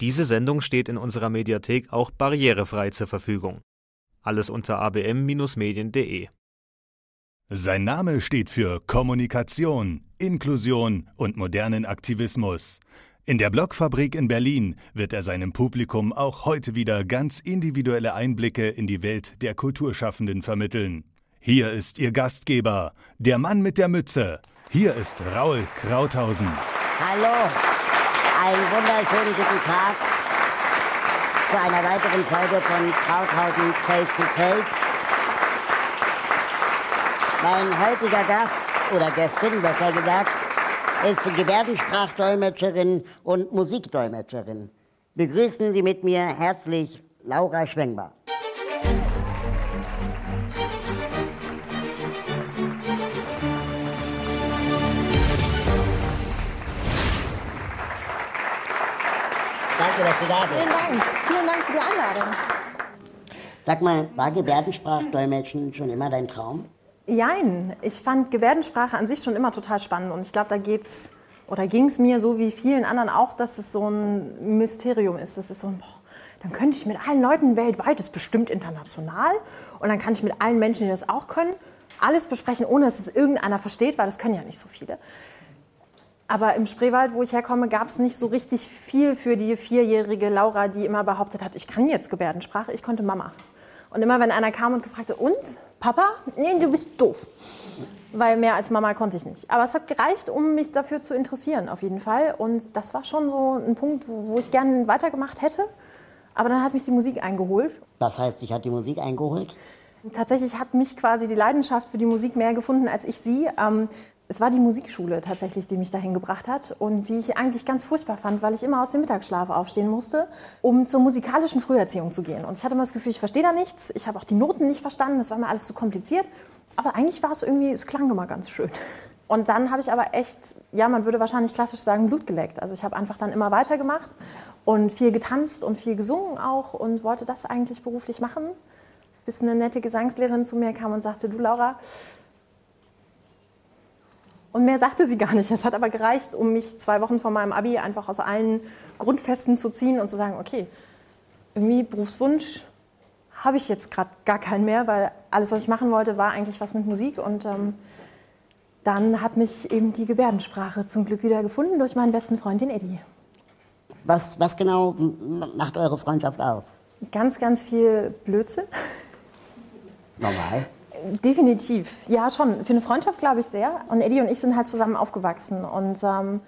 Diese Sendung steht in unserer Mediathek auch barrierefrei zur Verfügung. Alles unter abm-medien.de. Sein Name steht für Kommunikation, Inklusion und modernen Aktivismus. In der Blogfabrik in Berlin wird er seinem Publikum auch heute wieder ganz individuelle Einblicke in die Welt der Kulturschaffenden vermitteln. Hier ist Ihr Gastgeber, der Mann mit der Mütze. Hier ist Raul Krauthausen. Hallo, einen wunderschönen guten Tag zu einer weiteren Folge von Krauthausen Face to Face. Mein heutiger Gast oder Gästin, besser gesagt, ist Gebärdensprachdolmetscherin und Musikdolmetscherin. Begrüßen Sie mit mir herzlich Laura Schwengbar. Dass du da bist. Vielen Dank. Vielen Dank für die Einladung. Sag mal, war Gebärdensprachdolmetschen schon immer dein Traum? Jein. Ich fand Gebärdensprache an sich schon immer total spannend. Und ich glaube, da geht's oder ging es mir so wie vielen anderen auch, dass es so ein Mysterium ist. Das ist so ein, boah, dann könnte ich mit allen Leuten weltweit, das ist bestimmt international, und dann kann ich mit allen Menschen, die das auch können, alles besprechen, ohne dass es irgendeiner versteht, weil das können ja nicht so viele. Aber im Spreewald, wo ich herkomme, gab es nicht so richtig viel für die vierjährige Laura, die immer behauptet hat, ich kann jetzt Gebärdensprache, ich konnte Mama. Und immer wenn einer kam und gefragt hat, und, Papa? Nee, du bist doof. Weil mehr als Mama konnte ich nicht. Aber es hat gereicht, um mich dafür zu interessieren, auf jeden Fall. Und das war schon so ein Punkt, wo, wo ich gerne weitergemacht hätte. Aber dann hat mich die Musik eingeholt. Was heißt, dich hat die Musik eingeholt? Tatsächlich hat mich quasi die Leidenschaft für die Musik mehr gefunden als ich sie. Ähm, es war die Musikschule tatsächlich, die mich dahin gebracht hat und die ich eigentlich ganz furchtbar fand, weil ich immer aus dem Mittagsschlaf aufstehen musste, um zur musikalischen Früherziehung zu gehen. Und ich hatte immer das Gefühl, ich verstehe da nichts, ich habe auch die Noten nicht verstanden, das war mir alles zu kompliziert. Aber eigentlich war es irgendwie, es klang immer ganz schön. Und dann habe ich aber echt, ja, man würde wahrscheinlich klassisch sagen, Blut geleckt. Also ich habe einfach dann immer weitergemacht und viel getanzt und viel gesungen auch und wollte das eigentlich beruflich machen, bis eine nette Gesangslehrerin zu mir kam und sagte, du Laura, und mehr sagte sie gar nicht. Es hat aber gereicht, um mich zwei Wochen vor meinem Abi einfach aus allen Grundfesten zu ziehen und zu sagen, okay, irgendwie Berufswunsch habe ich jetzt gerade gar keinen mehr, weil alles, was ich machen wollte, war eigentlich was mit Musik. Und ähm, dann hat mich eben die Gebärdensprache zum Glück wieder gefunden durch meinen besten Freund, den Eddie. Was, was genau macht eure Freundschaft aus? Ganz, ganz viel Blödsinn. Normal. Definitiv, ja schon. Für eine Freundschaft glaube ich sehr. Und Eddie und ich sind halt zusammen aufgewachsen. Und ähm,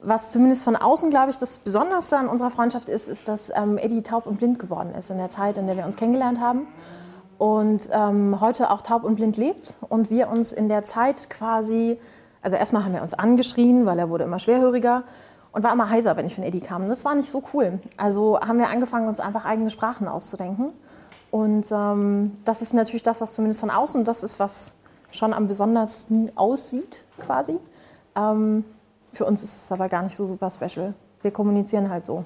was zumindest von außen, glaube ich, das Besonderste an unserer Freundschaft ist, ist, dass ähm, Eddie taub und blind geworden ist in der Zeit, in der wir uns kennengelernt haben. Und ähm, heute auch taub und blind lebt. Und wir uns in der Zeit quasi, also erstmal haben wir uns angeschrien, weil er wurde immer schwerhöriger und war immer heiser, wenn ich von Eddie kam. Und das war nicht so cool. Also haben wir angefangen, uns einfach eigene Sprachen auszudenken. Und ähm, das ist natürlich das, was zumindest von außen, das ist, was schon am besondersten aussieht, quasi. Ähm, für uns ist es aber gar nicht so super special. Wir kommunizieren halt so.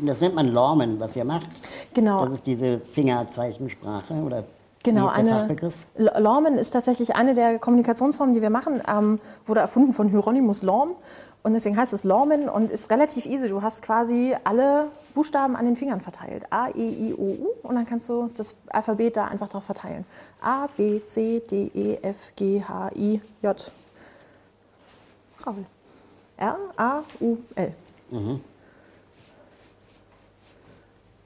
Das nennt man Lormen, was ihr macht. Genau. Das ist diese Fingerzeichensprache oder Genau, eine Lormen ist tatsächlich eine der Kommunikationsformen, die wir machen. Ähm, wurde erfunden von Hieronymus Lorm und deswegen heißt es Lormen und ist relativ easy. Du hast quasi alle Buchstaben an den Fingern verteilt. A, E, I, O, U und dann kannst du das Alphabet da einfach drauf verteilen. A, B, C, D, E, F, G, H, I, J. Raul. R, A, U, L.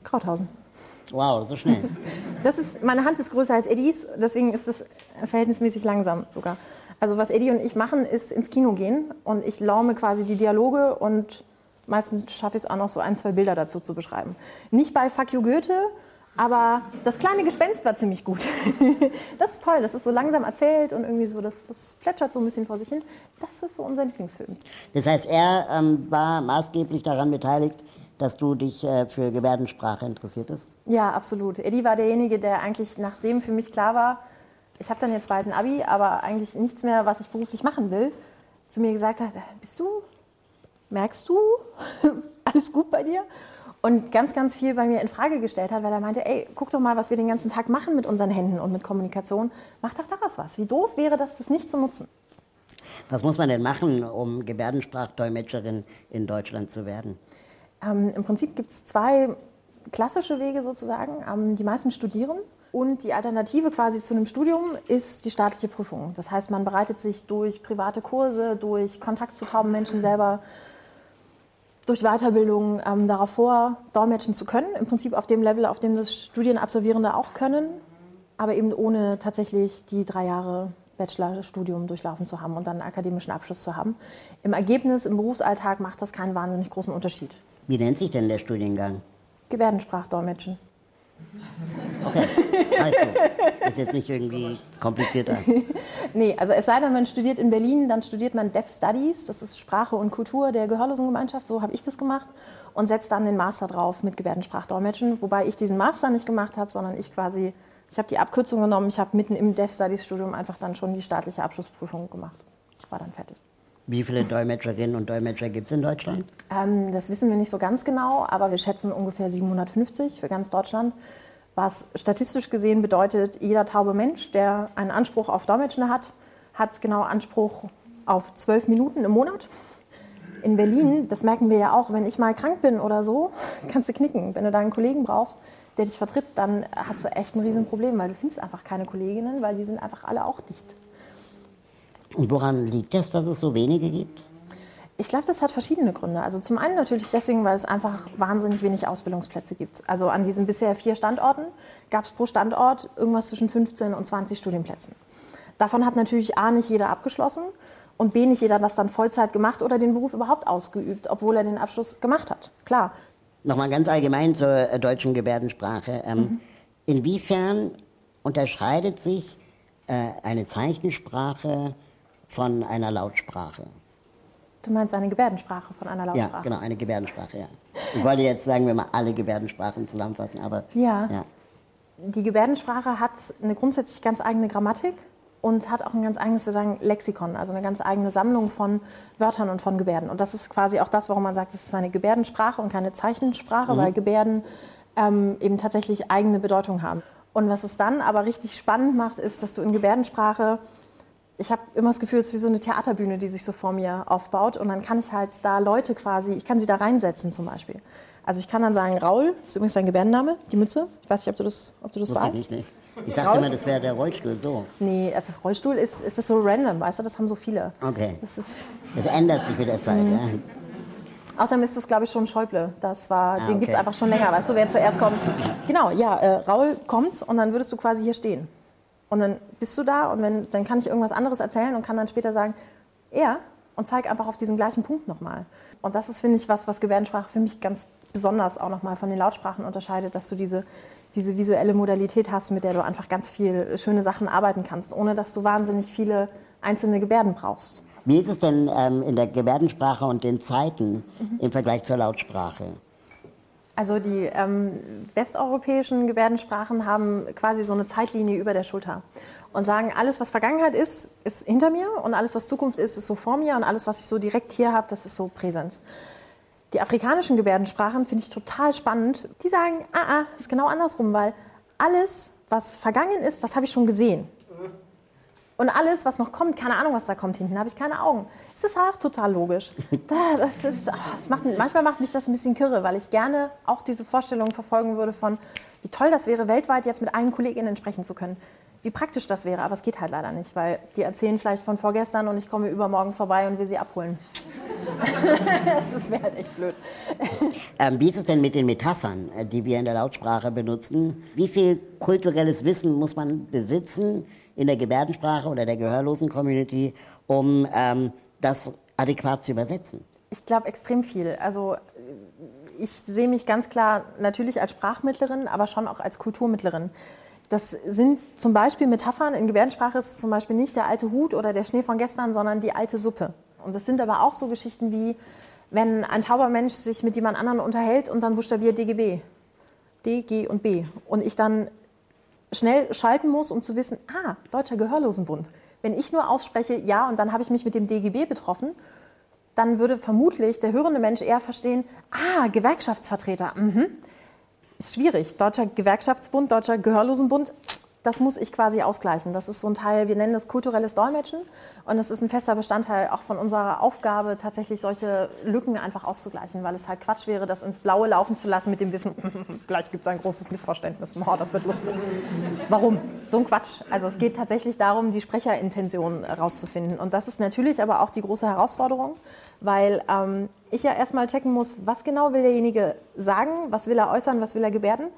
Krauthausen. Wow, so schnell. Das ist, meine Hand ist größer als Eddies, deswegen ist es verhältnismäßig langsam sogar. Also was Eddie und ich machen, ist ins Kino gehen und ich laume quasi die Dialoge und meistens schaffe ich es auch noch so ein, zwei Bilder dazu zu beschreiben. Nicht bei Fuck you Goethe, aber das kleine Gespenst war ziemlich gut. Das ist toll, das ist so langsam erzählt und irgendwie so, das, das plätschert so ein bisschen vor sich hin. Das ist so unser Lieblingsfilm. Das heißt, er ähm, war maßgeblich daran beteiligt, dass du dich äh, für Gebärdensprache interessiertest? Ja, absolut. Eddie war derjenige, der eigentlich, nachdem für mich klar war, ich habe dann jetzt bald ein Abi, aber eigentlich nichts mehr, was ich beruflich machen will, zu mir gesagt hat, bist du, merkst du, alles gut bei dir? Und ganz, ganz viel bei mir in Frage gestellt hat, weil er meinte, ey, guck doch mal, was wir den ganzen Tag machen mit unseren Händen und mit Kommunikation. Mach doch daraus was. Wie doof wäre das, das nicht zu nutzen? Was muss man denn machen, um Gebärdensprachdolmetscherin in Deutschland zu werden? Ähm, Im Prinzip gibt es zwei klassische Wege sozusagen. Ähm, die meisten studieren und die Alternative quasi zu einem Studium ist die staatliche Prüfung. Das heißt, man bereitet sich durch private Kurse, durch Kontakt zu tauben Menschen selber, durch Weiterbildung ähm, darauf vor, dolmetschen zu können. Im Prinzip auf dem Level, auf dem das Studienabsolvierende auch können, aber eben ohne tatsächlich die drei Jahre Bachelorstudium durchlaufen zu haben und dann einen akademischen Abschluss zu haben. Im Ergebnis, im Berufsalltag macht das keinen wahnsinnig großen Unterschied. Wie nennt sich denn der Studiengang? Gebärdensprachdolmetschen. Okay, also, ist jetzt nicht irgendwie komplizierter. nee, also es sei denn, man studiert in Berlin, dann studiert man Deaf Studies, das ist Sprache und Kultur der Gehörlosengemeinschaft, so habe ich das gemacht, und setzt dann den Master drauf mit Gebärdensprachdolmetschen, wobei ich diesen Master nicht gemacht habe, sondern ich quasi, ich habe die Abkürzung genommen, ich habe mitten im Deaf Studies Studium einfach dann schon die staatliche Abschlussprüfung gemacht. War dann fertig. Wie viele Dolmetscherinnen und Dolmetscher gibt es in Deutschland? Ähm, das wissen wir nicht so ganz genau, aber wir schätzen ungefähr 750 für ganz Deutschland. Was statistisch gesehen bedeutet, jeder taube Mensch, der einen Anspruch auf Dolmetschen hat, hat genau Anspruch auf zwölf Minuten im Monat. In Berlin, das merken wir ja auch, wenn ich mal krank bin oder so, kannst du knicken. Wenn du da einen Kollegen brauchst, der dich vertritt, dann hast du echt ein Riesenproblem, weil du findest einfach keine Kolleginnen, weil die sind einfach alle auch dicht. Und woran liegt das, dass es so wenige gibt? Ich glaube, das hat verschiedene Gründe. Also zum einen natürlich deswegen, weil es einfach wahnsinnig wenig Ausbildungsplätze gibt. Also an diesen bisher vier Standorten gab es pro Standort irgendwas zwischen 15 und 20 Studienplätzen. Davon hat natürlich A nicht jeder abgeschlossen und B nicht jeder das dann Vollzeit gemacht oder den Beruf überhaupt ausgeübt, obwohl er den Abschluss gemacht hat. Klar. Nochmal ganz allgemein zur äh, deutschen Gebärdensprache. Ähm, mhm. Inwiefern unterscheidet sich äh, eine Zeichensprache von einer Lautsprache. Du meinst eine Gebärdensprache von einer Lautsprache? Ja, genau, eine Gebärdensprache, ja. Ich wollte jetzt, sagen wir mal, alle Gebärdensprachen zusammenfassen, aber. Ja. ja. Die Gebärdensprache hat eine grundsätzlich ganz eigene Grammatik und hat auch ein ganz eigenes, wir sagen, Lexikon, also eine ganz eigene Sammlung von Wörtern und von Gebärden. Und das ist quasi auch das, warum man sagt, es ist eine Gebärdensprache und keine Zeichensprache, mhm. weil Gebärden ähm, eben tatsächlich eigene Bedeutung haben. Und was es dann aber richtig spannend macht, ist, dass du in Gebärdensprache ich habe immer das Gefühl, es ist wie so eine Theaterbühne, die sich so vor mir aufbaut. Und dann kann ich halt da Leute quasi, ich kann sie da reinsetzen zum Beispiel. Also ich kann dann sagen, Raul, das ist übrigens dein Gebärdenname, die Mütze. Ich weiß nicht, ob du das, ob du das weißt. Ich, nicht. ich dachte Raul? immer, das wäre der Rollstuhl, so. Nee, also Rollstuhl ist, ist das so random, weißt du, das haben so viele. Okay. Das, ist, das ändert sich mit der Zeit, mhm. ja. Außerdem ist das, glaube ich, schon Schäuble. Das war, ah, den okay. gibt es einfach schon länger, weißt du, wer zuerst kommt. Genau, ja, äh, Raul kommt und dann würdest du quasi hier stehen. Und dann bist du da und wenn, dann kann ich irgendwas anderes erzählen und kann dann später sagen, er und zeige einfach auf diesen gleichen Punkt nochmal. Und das ist, finde ich, was, was Gebärdensprache für mich ganz besonders auch nochmal von den Lautsprachen unterscheidet, dass du diese, diese visuelle Modalität hast, mit der du einfach ganz viel schöne Sachen arbeiten kannst, ohne dass du wahnsinnig viele einzelne Gebärden brauchst. Wie ist es denn ähm, in der Gebärdensprache und den Zeiten mhm. im Vergleich zur Lautsprache? Also die ähm, westeuropäischen Gebärdensprachen haben quasi so eine Zeitlinie über der Schulter und sagen, alles, was Vergangenheit ist, ist hinter mir und alles, was Zukunft ist, ist so vor mir und alles, was ich so direkt hier habe, das ist so Präsenz. Die afrikanischen Gebärdensprachen finde ich total spannend. Die sagen, ah, ah, ist genau andersrum, weil alles, was vergangen ist, das habe ich schon gesehen. Und alles, was noch kommt, keine Ahnung, was da kommt, hinten habe ich keine Augen. Es ist auch total logisch. Das ist, das macht, manchmal macht mich das ein bisschen kirre, weil ich gerne auch diese Vorstellung verfolgen würde von, wie toll das wäre, weltweit jetzt mit allen Kolleginnen sprechen zu können. Wie praktisch das wäre, aber es geht halt leider nicht, weil die erzählen vielleicht von vorgestern und ich komme übermorgen vorbei und will sie abholen. das wäre halt echt blöd. Ähm, wie ist es denn mit den Metaphern, äh, die wir in der Lautsprache benutzen? Wie viel kulturelles Wissen muss man besitzen, in der Gebärdensprache oder der gehörlosen Community, um ähm, das adäquat zu übersetzen? Ich glaube extrem viel. Also ich sehe mich ganz klar natürlich als Sprachmittlerin, aber schon auch als Kulturmittlerin. Das sind zum Beispiel Metaphern. In Gebärdensprache ist es zum Beispiel nicht der alte Hut oder der Schnee von gestern, sondern die alte Suppe. Und das sind aber auch so Geschichten wie, wenn ein tauber Mensch sich mit jemand anderem unterhält und dann buchstabiert DGB. D, G und B. Und ich dann schnell schalten muss, um zu wissen, ah, Deutscher Gehörlosenbund. Wenn ich nur ausspreche, ja, und dann habe ich mich mit dem DGB betroffen, dann würde vermutlich der hörende Mensch eher verstehen, ah, Gewerkschaftsvertreter, mhm. Ist schwierig. Deutscher Gewerkschaftsbund, Deutscher Gehörlosenbund, das muss ich quasi ausgleichen. Das ist so ein Teil, wir nennen das kulturelles Dolmetschen. Und es ist ein fester Bestandteil auch von unserer Aufgabe, tatsächlich solche Lücken einfach auszugleichen, weil es halt Quatsch wäre, das ins Blaue laufen zu lassen mit dem Wissen, gleich gibt es ein großes Missverständnis, oh, das wird lustig. Warum? So ein Quatsch. Also es geht tatsächlich darum, die Sprecherintention rauszufinden. Und das ist natürlich aber auch die große Herausforderung, weil ähm, ich ja erstmal checken muss, was genau will derjenige sagen, was will er äußern, was will er gebärden.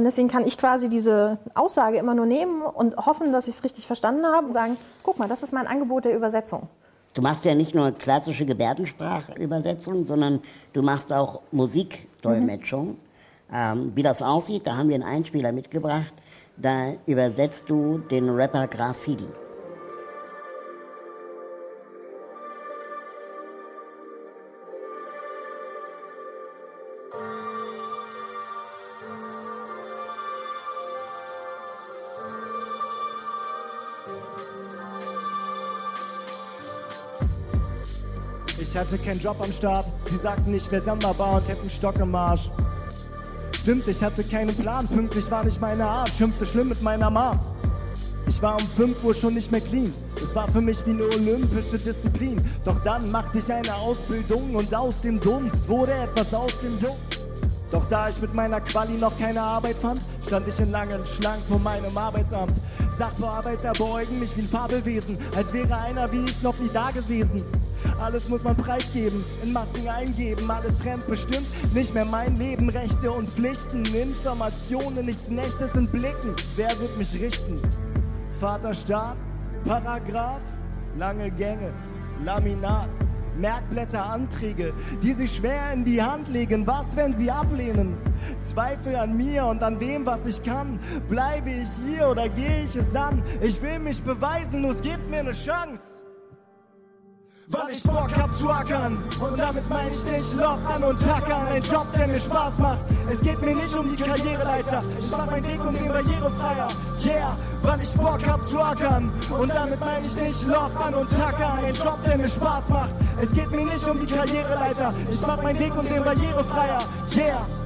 Und deswegen kann ich quasi diese Aussage immer nur nehmen und hoffen, dass ich es richtig verstanden habe und sagen, guck mal, das ist mein Angebot der Übersetzung. Du machst ja nicht nur klassische Gebärdensprachübersetzung, sondern du machst auch Musikdolmetschung. Mhm. Ähm, wie das aussieht, da haben wir einen Einspieler mitgebracht. Da übersetzt du den Rapper Graffiti. Ich hatte keinen Job am Start. Sie sagten, ich wäre sonderbar und hätten Stock im Arsch. Stimmt, ich hatte keinen Plan. Pünktlich war nicht meine Art. Schimpfte schlimm mit meiner Mom. Ich war um 5 Uhr schon nicht mehr clean. Es war für mich wie eine olympische Disziplin. Doch dann machte ich eine Ausbildung und aus dem Dunst wurde etwas aus dem Jung. Doch da ich mit meiner Quali noch keine Arbeit fand, stand ich in langen Schlangen vor meinem Arbeitsamt. Sachbearbeiter beugen mich wie ein Fabelwesen, als wäre einer wie ich noch nie da gewesen. Alles muss man preisgeben, in Masken eingeben, alles fremdbestimmt, nicht mehr mein Leben, Rechte und Pflichten, Informationen, nichts Nächtes in Blicken. Wer wird mich richten? Vaterstaat, Paragraph, lange Gänge, Laminat. Merkblätter, Anträge, die sich schwer in die Hand legen. Was, wenn sie ablehnen? Zweifel an mir und an dem, was ich kann. Bleibe ich hier oder gehe ich es an? Ich will mich beweisen, los, gebt mir eine Chance weil ich Bock hab zu ackern. Und damit meine ich nicht Loch an und tackern. Ein Job, der mir Spaß macht. Es geht mir nicht um die Karriereleiter. Ich mach meinen Weg und den barrierefreier. Yeah, weil ich Bock hab zu ackern. Und damit meine ich nicht Loch an und tackern. Ein Job, der mir Spaß macht. Es geht mir nicht um die Karriereleiter. Ich mach meinen Weg und den barrierefreier. Yeah.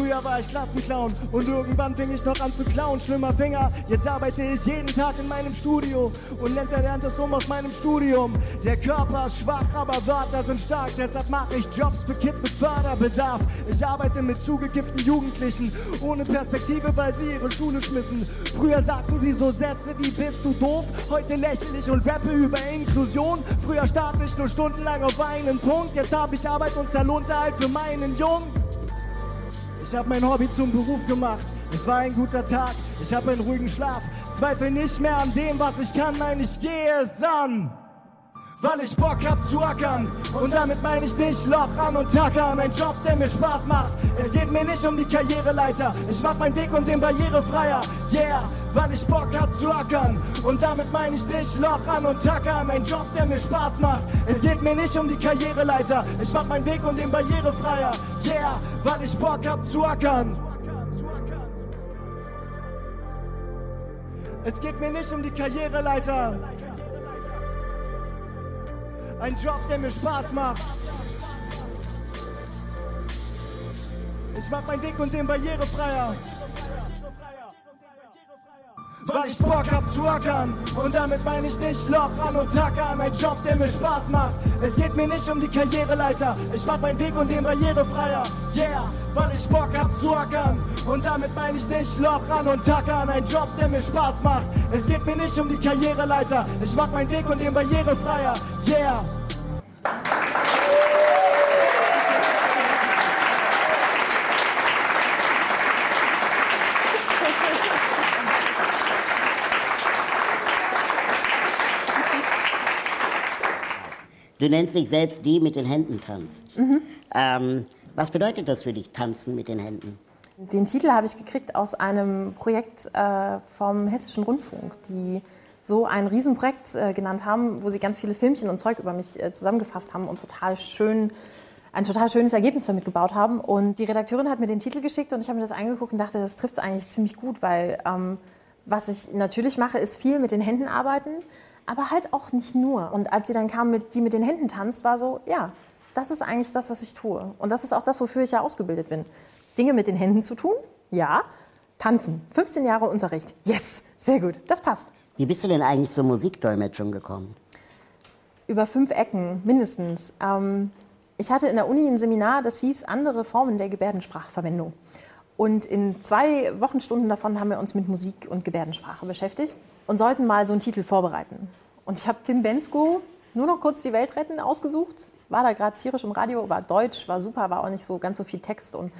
Früher war ich Klassenclown und irgendwann fing ich noch an zu klauen. Schlimmer Finger, jetzt arbeite ich jeden Tag in meinem Studio und Lenz erlernt es um aus meinem Studium. Der Körper ist schwach, aber Wörter sind stark, deshalb mache ich Jobs für Kids mit Förderbedarf. Ich arbeite mit zugekifften Jugendlichen, ohne Perspektive, weil sie ihre Schule schmissen. Früher sagten sie so Sätze wie bist du doof, heute lächle ich und rappe über Inklusion. Früher starte ich nur stundenlang auf einen Punkt, jetzt habe ich Arbeit und Zahlunterhalt für meinen Jungen. Ich habe mein Hobby zum Beruf gemacht. Es war ein guter Tag. Ich habe einen ruhigen Schlaf. Zweifel nicht mehr an dem, was ich kann. Nein, ich gehe es an weil ich Bock hab zu ackern. Und damit meine ich nicht Loch an und tackern. Ein Job, der mir Spaß macht. Es geht mir nicht um die Karriereleiter. Ich mach meinen Weg und den barrierefreier. Yeah, weil ich Bock hab zu ackern. Und damit meine ich nicht Loch an und tackern. Ein Job, der mir Spaß macht. Es geht mir nicht um die Karriereleiter. Ich mach meinen Weg und den barrierefreier. Yeah, weil ich Bock hab zu ackern. Es geht mir nicht um die Karriereleiter. Ein Job, der mir Spaß macht. Ich mach meinen Weg und den barrierefreier. Weil ich Bock hab zu ackern. Und damit meine ich nicht Loch an und tackern Ein Job, der mir Spaß macht. Es geht mir nicht um die Karriereleiter. Ich mach meinen Weg und den barrierefreier. Yeah, weil ich Bock hab zu ackern. Und damit meine ich nicht Loch an und tackern Ein Job, der mir Spaß macht. Es geht mir nicht um die Karriereleiter. Ich mach meinen Weg und den barrierefreier. Yeah Du nennst dich selbst die mit den Händen tanzt. Mhm. Ähm, was bedeutet das für dich, tanzen mit den Händen? Den Titel habe ich gekriegt aus einem Projekt äh, vom Hessischen Rundfunk, die so ein Riesenprojekt äh, genannt haben, wo sie ganz viele Filmchen und Zeug über mich äh, zusammengefasst haben und total schön ein total schönes Ergebnis damit gebaut haben. Und die Redakteurin hat mir den Titel geschickt und ich habe mir das angeguckt und dachte, das trifft es eigentlich ziemlich gut, weil ähm, was ich natürlich mache, ist viel mit den Händen arbeiten, aber halt auch nicht nur. Und als sie dann kam, mit, die mit den Händen tanzt, war so, ja, das ist eigentlich das, was ich tue. Und das ist auch das, wofür ich ja ausgebildet bin. Dinge mit den Händen zu tun, ja, Tanzen. 15 Jahre Unterricht. Yes, sehr gut, das passt. Wie bist du denn eigentlich zur Musikdolmetschung gekommen? Über fünf Ecken mindestens. Ähm, ich hatte in der Uni ein Seminar, das hieß andere Formen der Gebärdensprachverwendung. Und in zwei Wochenstunden davon haben wir uns mit Musik und Gebärdensprache beschäftigt und sollten mal so einen Titel vorbereiten. Und ich habe Tim Bensko nur noch kurz die Welt retten ausgesucht. War da gerade tierisch im Radio, war deutsch, war super, war auch nicht so ganz so viel Text und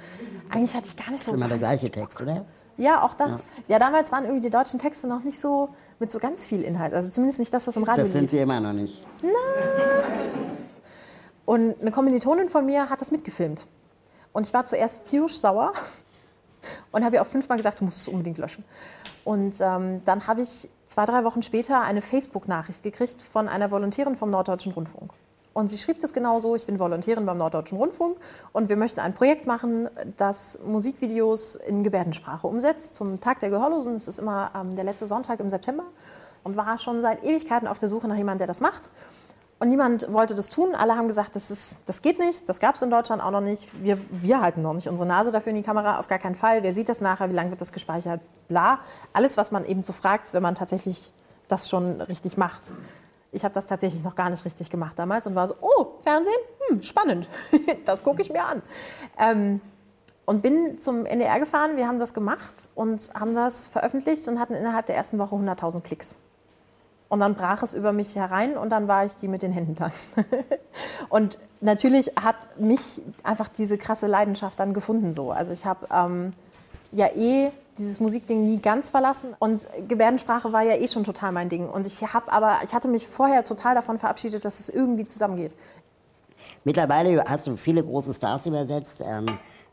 eigentlich hatte ich gar nicht so. Das ist immer der gleiche Text, oder? Ja, auch das. Ja. ja. damals waren irgendwie die deutschen Texte noch nicht so mit so ganz viel Inhalt. Also zumindest nicht das, was im Radio Das sind lief. sie immer noch nicht. Na. Und eine Kommilitonin von mir hat das mitgefilmt. Und ich war zuerst tierisch sauer und habe ihr auch fünfmal gesagt, du musst es unbedingt löschen. Und ähm, dann habe ich zwei, drei Wochen später eine Facebook-Nachricht gekriegt von einer Volontärin vom Norddeutschen Rundfunk. Und sie schrieb das genauso, ich bin Volontärin beim Norddeutschen Rundfunk und wir möchten ein Projekt machen, das Musikvideos in Gebärdensprache umsetzt. Zum Tag der Gehörlosen, das ist immer ähm, der letzte Sonntag im September und war schon seit Ewigkeiten auf der Suche nach jemandem, der das macht. Und niemand wollte das tun. Alle haben gesagt, das, ist, das geht nicht, das gab es in Deutschland auch noch nicht. Wir, wir halten noch nicht unsere Nase dafür in die Kamera, auf gar keinen Fall. Wer sieht das nachher, wie lange wird das gespeichert, bla. Alles, was man eben so fragt, wenn man tatsächlich das schon richtig macht. Ich habe das tatsächlich noch gar nicht richtig gemacht damals und war so, oh, Fernsehen, hm, spannend, das gucke ich mir an. Ähm, und bin zum NDR gefahren, wir haben das gemacht und haben das veröffentlicht und hatten innerhalb der ersten Woche 100.000 Klicks. Und dann brach es über mich herein und dann war ich die mit den Händen tanzt. und natürlich hat mich einfach diese krasse Leidenschaft dann gefunden so. Also ich habe ähm, ja eh dieses Musikding nie ganz verlassen und Gebärdensprache war ja eh schon total mein Ding. Und ich habe aber, ich hatte mich vorher total davon verabschiedet, dass es irgendwie zusammengeht. Mittlerweile hast du viele große Stars übersetzt. Ähm,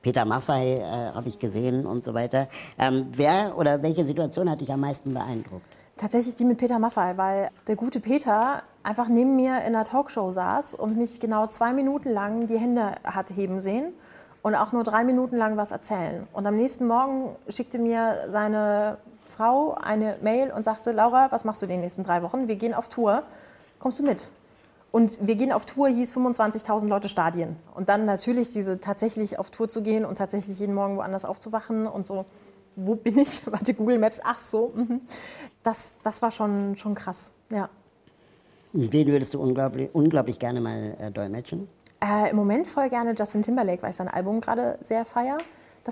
Peter Maffay äh, habe ich gesehen und so weiter. Ähm, wer oder welche Situation hat dich am meisten beeindruckt? Tatsächlich die mit Peter Maffay, weil der gute Peter einfach neben mir in einer Talkshow saß und mich genau zwei Minuten lang die Hände hat heben sehen und auch nur drei Minuten lang was erzählen. Und am nächsten Morgen schickte mir seine Frau eine Mail und sagte, Laura, was machst du die nächsten drei Wochen? Wir gehen auf Tour. Kommst du mit? Und wir gehen auf Tour, hieß 25.000 Leute Stadien. Und dann natürlich diese tatsächlich auf Tour zu gehen und tatsächlich jeden Morgen woanders aufzuwachen und so wo bin ich? Warte, Google Maps, ach so. Mhm. Das, das war schon, schon krass, ja. Wen würdest du unglaublich, unglaublich gerne mal äh, dolmetschen? Äh, Im Moment voll gerne Justin Timberlake, weil ich sein Album gerade sehr feiere.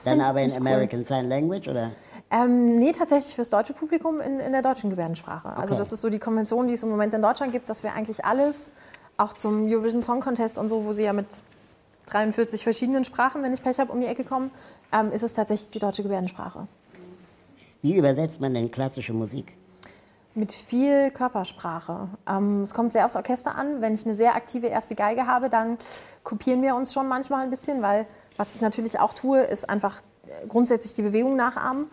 Dann aber in American cool. Sign Language, oder? Ähm, nee, tatsächlich fürs deutsche Publikum in, in der deutschen Gebärdensprache. Also okay. Also das ist so die Konvention, die es im Moment in Deutschland gibt, dass wir eigentlich alles, auch zum Eurovision Song Contest und so, wo sie ja mit 43 verschiedenen Sprachen, wenn ich Pech habe, um die Ecke kommen, ähm, ist es tatsächlich die deutsche Gebärdensprache. Wie übersetzt man denn klassische Musik? Mit viel Körpersprache. Ähm, es kommt sehr aufs Orchester an. Wenn ich eine sehr aktive erste Geige habe, dann kopieren wir uns schon manchmal ein bisschen, weil was ich natürlich auch tue, ist einfach äh, grundsätzlich die Bewegung nachahmen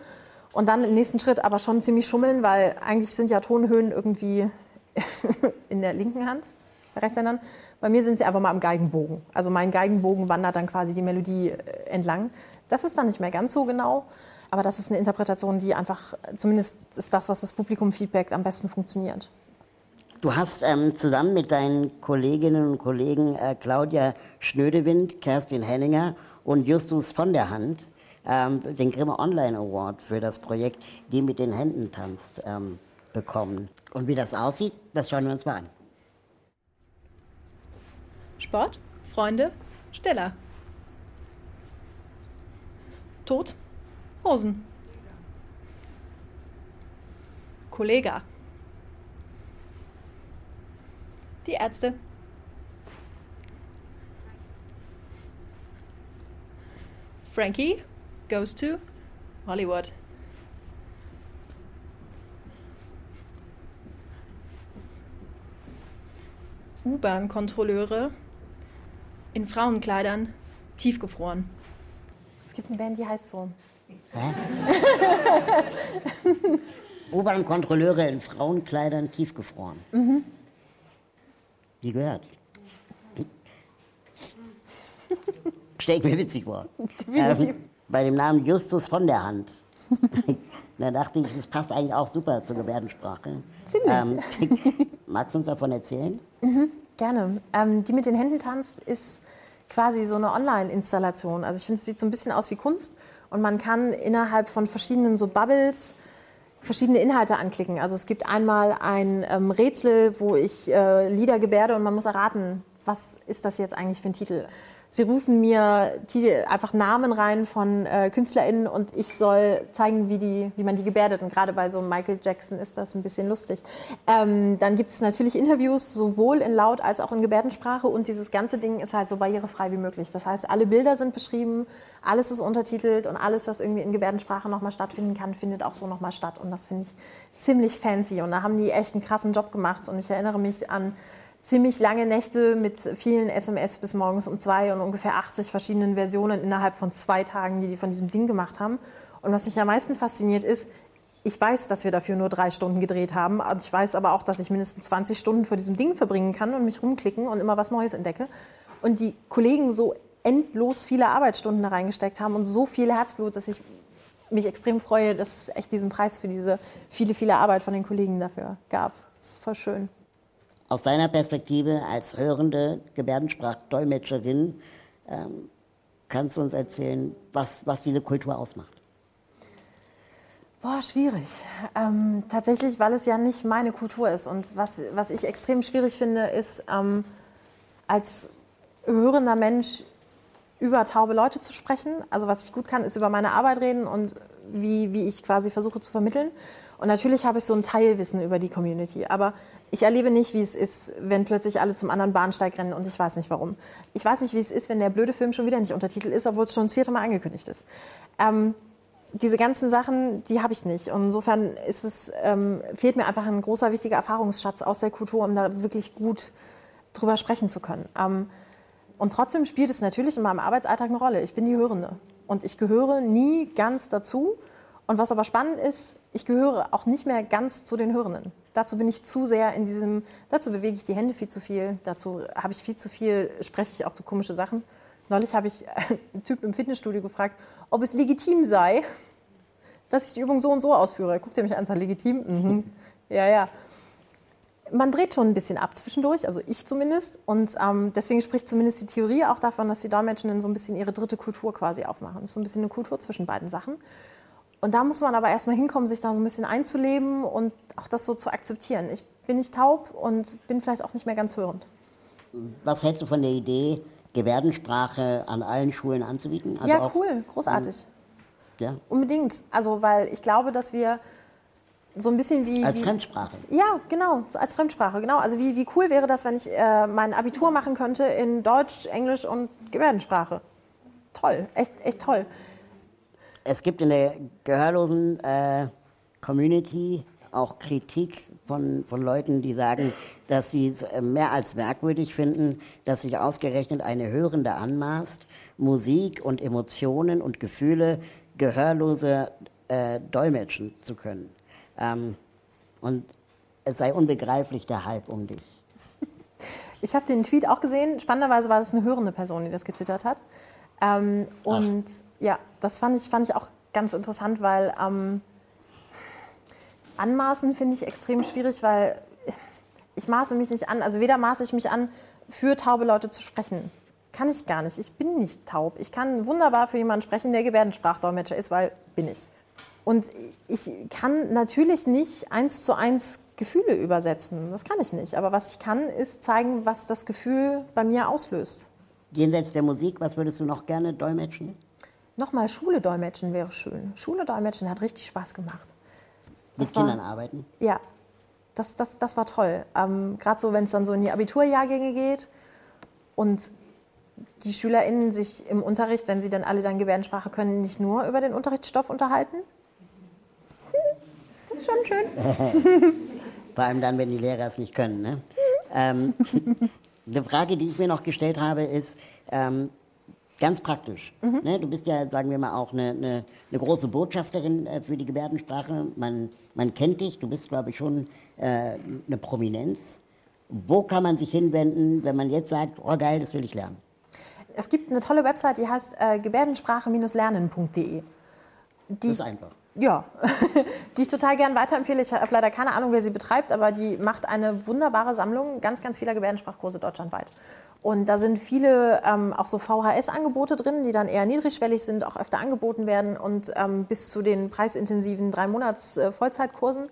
und dann im nächsten Schritt aber schon ziemlich schummeln, weil eigentlich sind ja Tonhöhen irgendwie in der linken Hand bei Rechtshändern. Bei mir sind sie einfach mal am Geigenbogen. Also mein Geigenbogen wandert dann quasi die Melodie äh, entlang. Das ist dann nicht mehr ganz so genau, aber das ist eine Interpretation, die einfach, zumindest ist das, was das Publikum feedbackt, am besten funktioniert. Du hast ähm, zusammen mit deinen Kolleginnen und Kollegen äh, Claudia Schnödewind, Kerstin Henninger und Justus von der Hand ähm, den Grimme Online Award für das Projekt Die mit den Händen tanzt ähm, bekommen. Und wie das aussieht, das schauen wir uns mal an. Sport, Freunde, Steller. Tod, Hosen. Kollega. Die Ärzte. Frankie goes to Hollywood. U-Bahn-Kontrolleure in Frauenkleidern, tiefgefroren. Es gibt eine Band, die heißt so. Hä? U-Bahn-Kontrolleure in Frauenkleidern, tiefgefroren. Mhm. Die gehört. Stell ich mir witzig vor. Ähm, bei dem Namen Justus von der Hand. da dachte ich, das passt eigentlich auch super zur Gebärdensprache. Ziemlich. Ähm, magst du uns davon erzählen? Mhm. Gerne. Ähm, die mit den Händen tanzt ist quasi so eine Online-Installation. Also ich finde, es sieht so ein bisschen aus wie Kunst. Und man kann innerhalb von verschiedenen so Bubbles verschiedene Inhalte anklicken. Also es gibt einmal ein ähm, Rätsel, wo ich äh, Lieder gebärde und man muss erraten, was ist das jetzt eigentlich für ein Titel. Sie rufen mir einfach Namen rein von äh, KünstlerInnen und ich soll zeigen, wie, die, wie man die gebärdet. Und gerade bei so Michael Jackson ist das ein bisschen lustig. Ähm, dann gibt es natürlich Interviews, sowohl in Laut- als auch in Gebärdensprache. Und dieses ganze Ding ist halt so barrierefrei wie möglich. Das heißt, alle Bilder sind beschrieben, alles ist untertitelt und alles, was irgendwie in Gebärdensprache nochmal stattfinden kann, findet auch so nochmal statt. Und das finde ich ziemlich fancy. Und da haben die echt einen krassen Job gemacht. Und ich erinnere mich an ziemlich lange Nächte mit vielen SMS bis morgens um zwei und ungefähr 80 verschiedenen Versionen innerhalb von zwei Tagen, die die von diesem Ding gemacht haben. Und was mich am meisten fasziniert ist, ich weiß, dass wir dafür nur drei Stunden gedreht haben. Ich weiß aber auch, dass ich mindestens 20 Stunden vor diesem Ding verbringen kann und mich rumklicken und immer was Neues entdecke. Und die Kollegen so endlos viele Arbeitsstunden da reingesteckt haben und so viel Herzblut, dass ich mich extrem freue, dass es echt diesen Preis für diese viele, viele Arbeit von den Kollegen dafür gab. Das ist voll schön. Aus deiner Perspektive als hörende Gebärdensprachdolmetscherin ähm, kannst du uns erzählen, was, was diese Kultur ausmacht? Boah, schwierig. Ähm, tatsächlich, weil es ja nicht meine Kultur ist. Und was, was ich extrem schwierig finde, ist, ähm, als hörender Mensch über taube Leute zu sprechen. Also was ich gut kann, ist über meine Arbeit reden und wie, wie ich quasi versuche zu vermitteln. Und natürlich habe ich so ein Teilwissen über die Community. Aber ich erlebe nicht, wie es ist, wenn plötzlich alle zum anderen Bahnsteig rennen und ich weiß nicht warum. Ich weiß nicht, wie es ist, wenn der blöde Film schon wieder nicht untertitelt ist, obwohl es schon das vierte Mal angekündigt ist. Ähm, diese ganzen Sachen, die habe ich nicht. Und insofern ist es, ähm, fehlt mir einfach ein großer, wichtiger Erfahrungsschatz aus der Kultur, um da wirklich gut drüber sprechen zu können. Ähm, und trotzdem spielt es natürlich in meinem Arbeitsalltag eine Rolle. Ich bin die Hörende. Und ich gehöre nie ganz dazu. Und was aber spannend ist, ich gehöre auch nicht mehr ganz zu den Hörenden. Dazu bin ich zu sehr in diesem, dazu bewege ich die Hände viel zu viel, dazu habe ich viel zu viel, spreche ich auch zu komische Sachen. Neulich habe ich einen Typ im Fitnessstudio gefragt, ob es legitim sei, dass ich die Übung so und so ausführe. Guckt ihr mich an, sagt legitim? Mhm. Ja, ja. Man dreht schon ein bisschen ab zwischendurch, also ich zumindest. Und ähm, deswegen spricht zumindest die Theorie auch davon, dass die Dolmetschenden so ein bisschen ihre dritte Kultur quasi aufmachen. Das ist so ein bisschen eine Kultur zwischen beiden Sachen. Und da muss man aber erstmal hinkommen, sich da so ein bisschen einzuleben und auch das so zu akzeptieren. Ich bin nicht taub und bin vielleicht auch nicht mehr ganz hörend. Was hältst du von der Idee, Gebärdensprache an allen Schulen anzubieten? Also ja, cool, großartig. Ja. Unbedingt. Also, weil ich glaube, dass wir so ein bisschen wie. Als wie, Fremdsprache. Ja, genau, als Fremdsprache, genau. Also, wie, wie cool wäre das, wenn ich äh, mein Abitur machen könnte in Deutsch, Englisch und Gebärdensprache? Toll, echt, echt toll. Es gibt in der gehörlosen äh, Community auch Kritik von, von Leuten, die sagen, dass sie es äh, mehr als merkwürdig finden, dass sich ausgerechnet eine Hörende anmaßt, Musik und Emotionen und Gefühle Gehörlose äh, dolmetschen zu können. Ähm, und es sei unbegreiflich der Hype um dich. Ich habe den Tweet auch gesehen. Spannenderweise war es eine hörende Person, die das getwittert hat. Ähm, und Ach. Ja, das fand ich, fand ich auch ganz interessant, weil ähm, anmaßen finde ich extrem schwierig, weil ich maße mich nicht an. Also weder maße ich mich an, für taube Leute zu sprechen. Kann ich gar nicht. Ich bin nicht taub. Ich kann wunderbar für jemanden sprechen, der Gebärdensprachdolmetscher ist, weil bin ich. Und ich kann natürlich nicht eins zu eins Gefühle übersetzen. Das kann ich nicht. Aber was ich kann, ist zeigen, was das Gefühl bei mir auslöst. Jenseits der Musik, was würdest du noch gerne dolmetschen? Nochmal Schule dolmetschen wäre schön. Schule dolmetschen hat richtig Spaß gemacht. Das Mit war, Kindern arbeiten? Ja, das, das, das war toll. Ähm, Gerade so, wenn es dann so in die Abiturjahrgänge geht und die SchülerInnen sich im Unterricht, wenn sie dann alle dann Gebärdensprache können, nicht nur über den Unterrichtsstoff unterhalten. Das ist schon schön. Vor allem dann, wenn die Lehrer es nicht können. Ne? ähm, eine Frage, die ich mir noch gestellt habe, ist, ähm, Ganz praktisch. Mhm. Ne, du bist ja, sagen wir mal, auch eine, eine, eine große Botschafterin äh, für die Gebärdensprache. Man, man kennt dich, du bist, glaube ich, schon äh, eine Prominenz. Wo kann man sich hinwenden, wenn man jetzt sagt, oh geil, das will ich lernen? Es gibt eine tolle Website, die heißt äh, gebärdensprache-lernen.de. Das ist einfach. Ja, die ich total gern weiterempfehle. Ich habe leider keine Ahnung, wer sie betreibt, aber die macht eine wunderbare Sammlung ganz, ganz vieler Gebärdensprachkurse deutschlandweit. Und da sind viele ähm, auch so VHS-Angebote drin, die dann eher niedrigschwellig sind, auch öfter angeboten werden und ähm, bis zu den preisintensiven drei Monats äh, Vollzeitkursen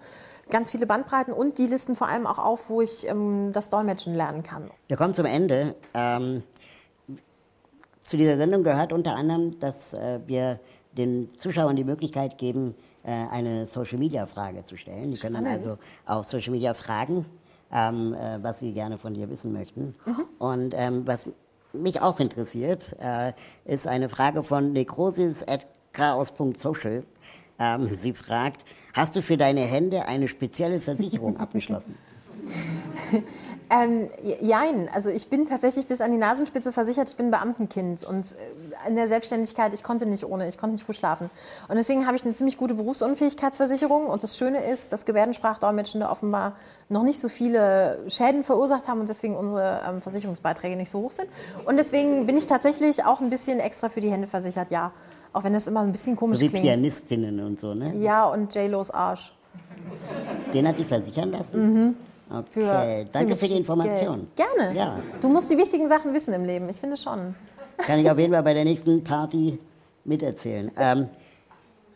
ganz viele Bandbreiten und die listen vor allem auch auf, wo ich ähm, das Dolmetschen lernen kann. Wir kommen zum Ende. Ähm, zu dieser Sendung gehört unter anderem, dass äh, wir den Zuschauern die Möglichkeit geben, äh, eine Social-Media-Frage zu stellen. Die können dann also auf Social-Media fragen, ähm, äh, was sie gerne von dir wissen möchten. Mhm. Und ähm, was mich auch interessiert, äh, ist eine Frage von necrosis.chaos.social. Ähm, sie fragt, hast du für deine Hände eine spezielle Versicherung abgeschlossen? Ähm, jein, also ich bin tatsächlich bis an die Nasenspitze versichert, ich bin Beamtenkind und äh, in der Selbstständigkeit, ich konnte nicht ohne, ich konnte nicht gut schlafen. Und deswegen habe ich eine ziemlich gute Berufsunfähigkeitsversicherung und das Schöne ist, dass Gebärdensprachdolmetschende offenbar noch nicht so viele Schäden verursacht haben und deswegen unsere ähm, Versicherungsbeiträge nicht so hoch sind. Und deswegen bin ich tatsächlich auch ein bisschen extra für die Hände versichert, ja. Auch wenn das immer ein bisschen komisch so wie klingt. Pianistinnen und so, ne? Ja, und J-Los Arsch. Den hat die versichern lassen? Mhm. Okay, danke für die Information. Geld. Gerne. Ja. Du musst die wichtigen Sachen wissen im Leben, ich finde schon. Kann ich auf jeden Fall bei der nächsten Party miterzählen. Ähm,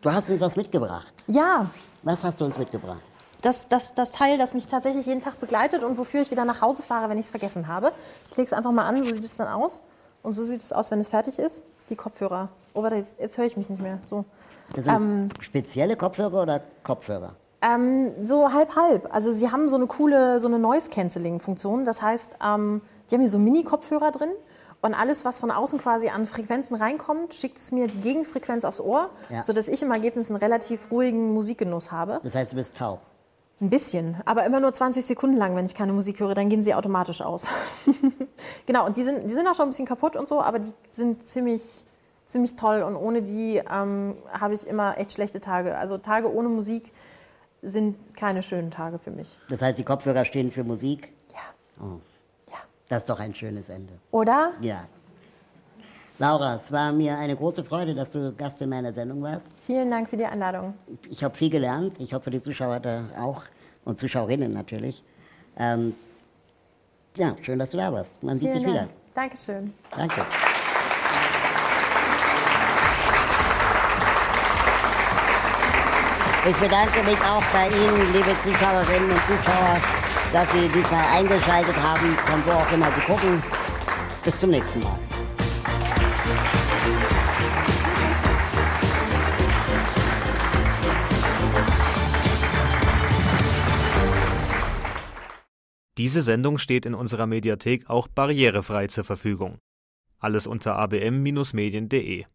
du hast uns was mitgebracht. Ja. Was hast du uns mitgebracht? Das, das, das Teil, das mich tatsächlich jeden Tag begleitet und wofür ich wieder nach Hause fahre, wenn ich es vergessen habe. Ich lege es einfach mal an, so sieht es dann aus. Und so sieht es aus, wenn es fertig ist. Die Kopfhörer. Oh, warte, jetzt, jetzt höre ich mich nicht mehr. So. Das sind ähm, spezielle Kopfhörer oder Kopfhörer? Ähm, so halb halb. Also sie haben so eine coole, so eine Noise Cancelling Funktion. Das heißt, ähm, die haben hier so Mini-Kopfhörer drin und alles, was von außen quasi an Frequenzen reinkommt, schickt es mir die Gegenfrequenz aufs Ohr, ja. sodass ich im Ergebnis einen relativ ruhigen Musikgenuss habe. Das heißt, du bist taub. Ein bisschen, aber immer nur 20 Sekunden lang, wenn ich keine Musik höre, dann gehen sie automatisch aus. genau, und die sind, die sind auch schon ein bisschen kaputt und so, aber die sind ziemlich, ziemlich toll und ohne die ähm, habe ich immer echt schlechte Tage. Also Tage ohne Musik sind keine schönen Tage für mich. Das heißt, die Kopfhörer stehen für Musik? Ja. Oh. ja. Das ist doch ein schönes Ende. Oder? Ja. Laura, es war mir eine große Freude, dass du Gast in meiner Sendung warst. Vielen Dank für die Einladung. Ich habe viel gelernt. Ich hoffe, die Zuschauer da auch und Zuschauerinnen natürlich. Ähm, ja, schön, dass du da warst. Man Vielen sieht sich Dank. wieder. Dankeschön. Danke. Ich bedanke mich auch bei Ihnen, liebe Zuschauerinnen und Zuschauer, dass Sie diesmal eingeschaltet haben, von wo auch immer Sie gucken. Bis zum nächsten Mal. Diese Sendung steht in unserer Mediathek auch barrierefrei zur Verfügung. Alles unter abm-medien.de